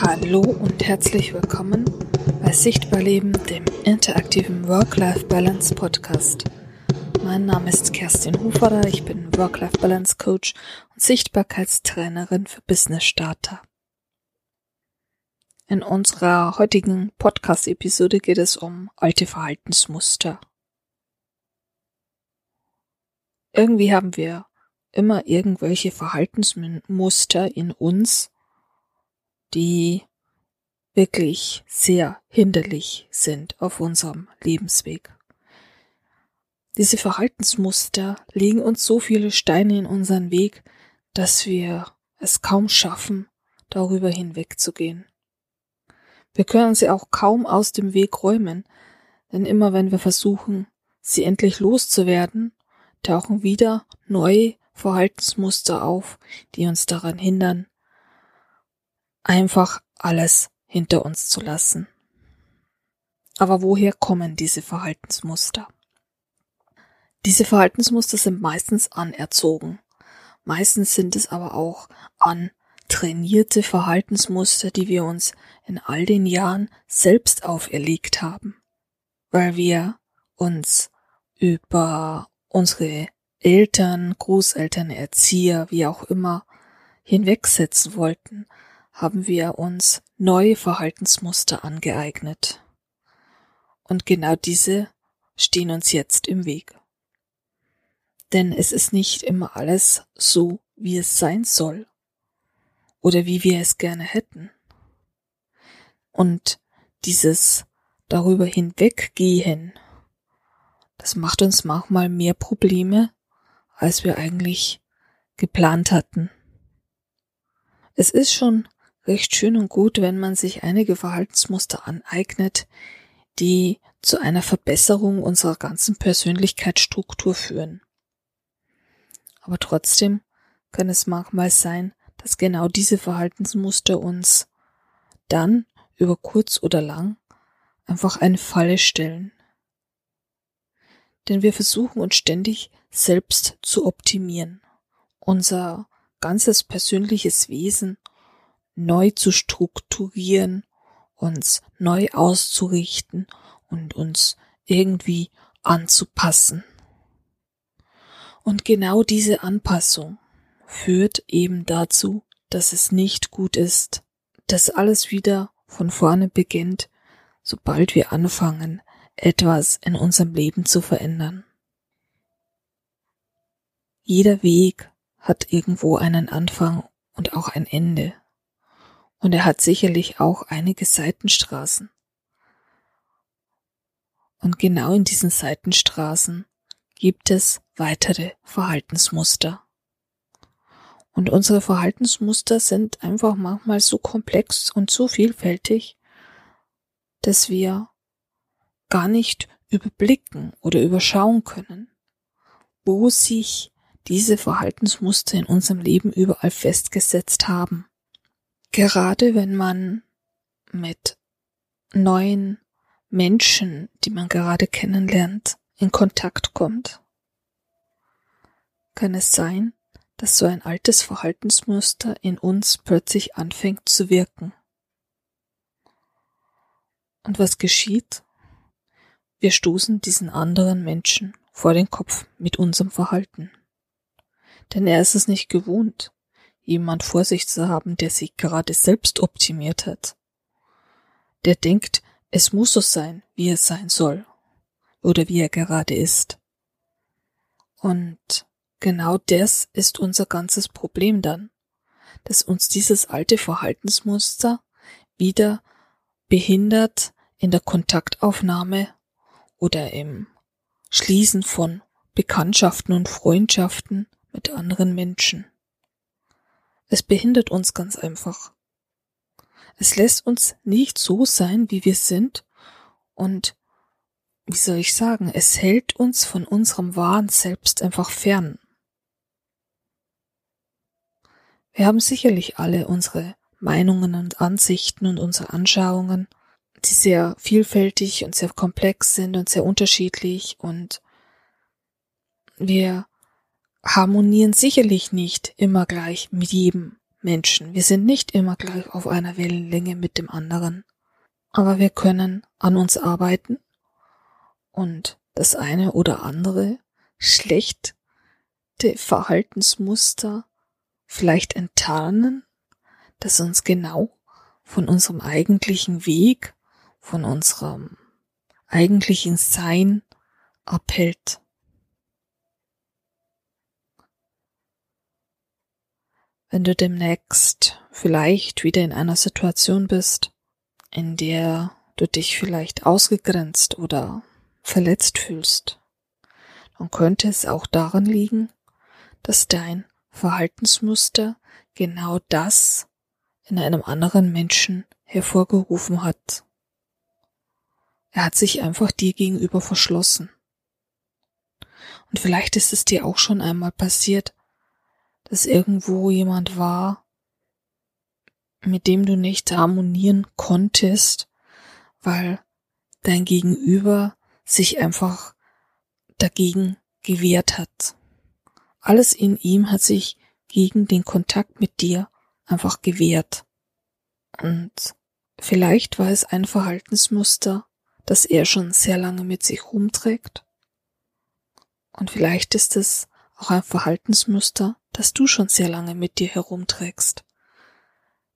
Hallo und herzlich willkommen bei Sichtbar Leben, dem interaktiven Work-Life-Balance Podcast. Mein Name ist Kerstin Huferer, ich bin Work-Life-Balance Coach und Sichtbarkeitstrainerin für Business Starter. In unserer heutigen Podcast-Episode geht es um alte Verhaltensmuster. Irgendwie haben wir immer irgendwelche Verhaltensmuster in uns, die wirklich sehr hinderlich sind auf unserem Lebensweg. Diese Verhaltensmuster legen uns so viele Steine in unseren Weg, dass wir es kaum schaffen, darüber hinwegzugehen. Wir können sie auch kaum aus dem Weg räumen, denn immer wenn wir versuchen, sie endlich loszuwerden, tauchen wieder neue Verhaltensmuster auf, die uns daran hindern, einfach alles hinter uns zu lassen. Aber woher kommen diese Verhaltensmuster? Diese Verhaltensmuster sind meistens anerzogen. Meistens sind es aber auch antrainierte Verhaltensmuster, die wir uns in all den Jahren selbst auferlegt haben, weil wir uns über unsere Eltern, Großeltern, Erzieher, wie auch immer, hinwegsetzen wollten, haben wir uns neue Verhaltensmuster angeeignet. Und genau diese stehen uns jetzt im Weg. Denn es ist nicht immer alles so, wie es sein soll oder wie wir es gerne hätten. Und dieses darüber hinweggehen, das macht uns manchmal mehr Probleme, als wir eigentlich geplant hatten. Es ist schon recht schön und gut, wenn man sich einige Verhaltensmuster aneignet, die zu einer Verbesserung unserer ganzen Persönlichkeitsstruktur führen. Aber trotzdem kann es manchmal sein, dass genau diese Verhaltensmuster uns dann über kurz oder lang einfach eine Falle stellen. Denn wir versuchen uns ständig selbst zu optimieren, unser ganzes persönliches Wesen neu zu strukturieren, uns neu auszurichten und uns irgendwie anzupassen. Und genau diese Anpassung führt eben dazu, dass es nicht gut ist, dass alles wieder von vorne beginnt, sobald wir anfangen, etwas in unserem Leben zu verändern. Jeder Weg hat irgendwo einen Anfang und auch ein Ende. Und er hat sicherlich auch einige Seitenstraßen. Und genau in diesen Seitenstraßen gibt es weitere Verhaltensmuster. Und unsere Verhaltensmuster sind einfach manchmal so komplex und so vielfältig, dass wir gar nicht überblicken oder überschauen können, wo sich diese Verhaltensmuster in unserem Leben überall festgesetzt haben. Gerade wenn man mit neuen Menschen, die man gerade kennenlernt, in Kontakt kommt, kann es sein, dass so ein altes Verhaltensmuster in uns plötzlich anfängt zu wirken. Und was geschieht? Wir stoßen diesen anderen Menschen vor den Kopf mit unserem Verhalten denn er ist es nicht gewohnt, jemand vor sich zu haben, der sich gerade selbst optimiert hat. Der denkt, es muss so sein, wie es sein soll oder wie er gerade ist. Und genau das ist unser ganzes Problem dann, dass uns dieses alte Verhaltensmuster wieder behindert in der Kontaktaufnahme oder im Schließen von Bekanntschaften und Freundschaften mit anderen Menschen. Es behindert uns ganz einfach. Es lässt uns nicht so sein, wie wir sind und wie soll ich sagen, es hält uns von unserem wahren Selbst einfach fern. Wir haben sicherlich alle unsere Meinungen und Ansichten und unsere Anschauungen, die sehr vielfältig und sehr komplex sind und sehr unterschiedlich und wir harmonieren sicherlich nicht immer gleich mit jedem Menschen. Wir sind nicht immer gleich auf einer Wellenlänge mit dem anderen. Aber wir können an uns arbeiten und das eine oder andere schlechte Verhaltensmuster vielleicht enttarnen, das uns genau von unserem eigentlichen Weg, von unserem eigentlichen Sein abhält. Wenn du demnächst vielleicht wieder in einer Situation bist, in der du dich vielleicht ausgegrenzt oder verletzt fühlst, dann könnte es auch daran liegen, dass dein Verhaltensmuster genau das in einem anderen Menschen hervorgerufen hat. Er hat sich einfach dir gegenüber verschlossen. Und vielleicht ist es dir auch schon einmal passiert, dass irgendwo jemand war, mit dem du nicht harmonieren konntest, weil dein Gegenüber sich einfach dagegen gewehrt hat. Alles in ihm hat sich gegen den Kontakt mit dir einfach gewehrt. Und vielleicht war es ein Verhaltensmuster, das er schon sehr lange mit sich rumträgt. Und vielleicht ist es auch ein Verhaltensmuster, das du schon sehr lange mit dir herumträgst,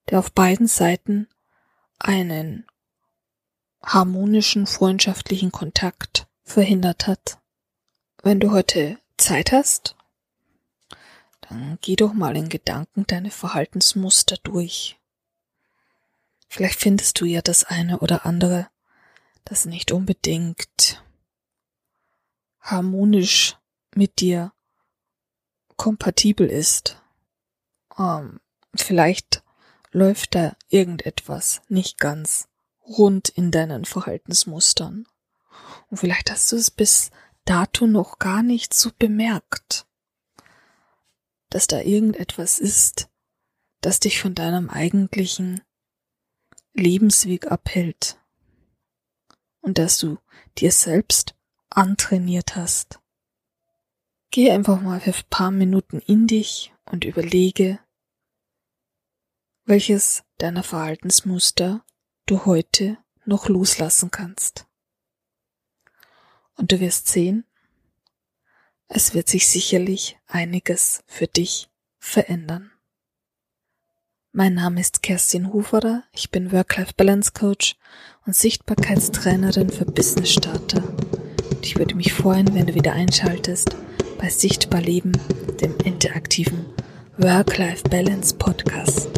der auf beiden Seiten einen harmonischen freundschaftlichen Kontakt verhindert hat. Wenn du heute Zeit hast, dann geh doch mal in Gedanken deine Verhaltensmuster durch. Vielleicht findest du ja das eine oder andere, das nicht unbedingt harmonisch mit dir kompatibel ist. Ähm, vielleicht läuft da irgendetwas nicht ganz rund in deinen Verhaltensmustern. Und vielleicht hast du es bis dato noch gar nicht so bemerkt, dass da irgendetwas ist, das dich von deinem eigentlichen Lebensweg abhält und dass du dir selbst antrainiert hast. Geh einfach mal für ein paar Minuten in dich und überlege, welches deiner Verhaltensmuster du heute noch loslassen kannst. Und du wirst sehen, es wird sich sicherlich einiges für dich verändern. Mein Name ist Kerstin Huferer, ich bin Work-Life-Balance Coach und Sichtbarkeitstrainerin für Business Starter. Und ich würde mich freuen, wenn du wieder einschaltest bei Sichtbar Leben, dem interaktiven Work-Life-Balance Podcast.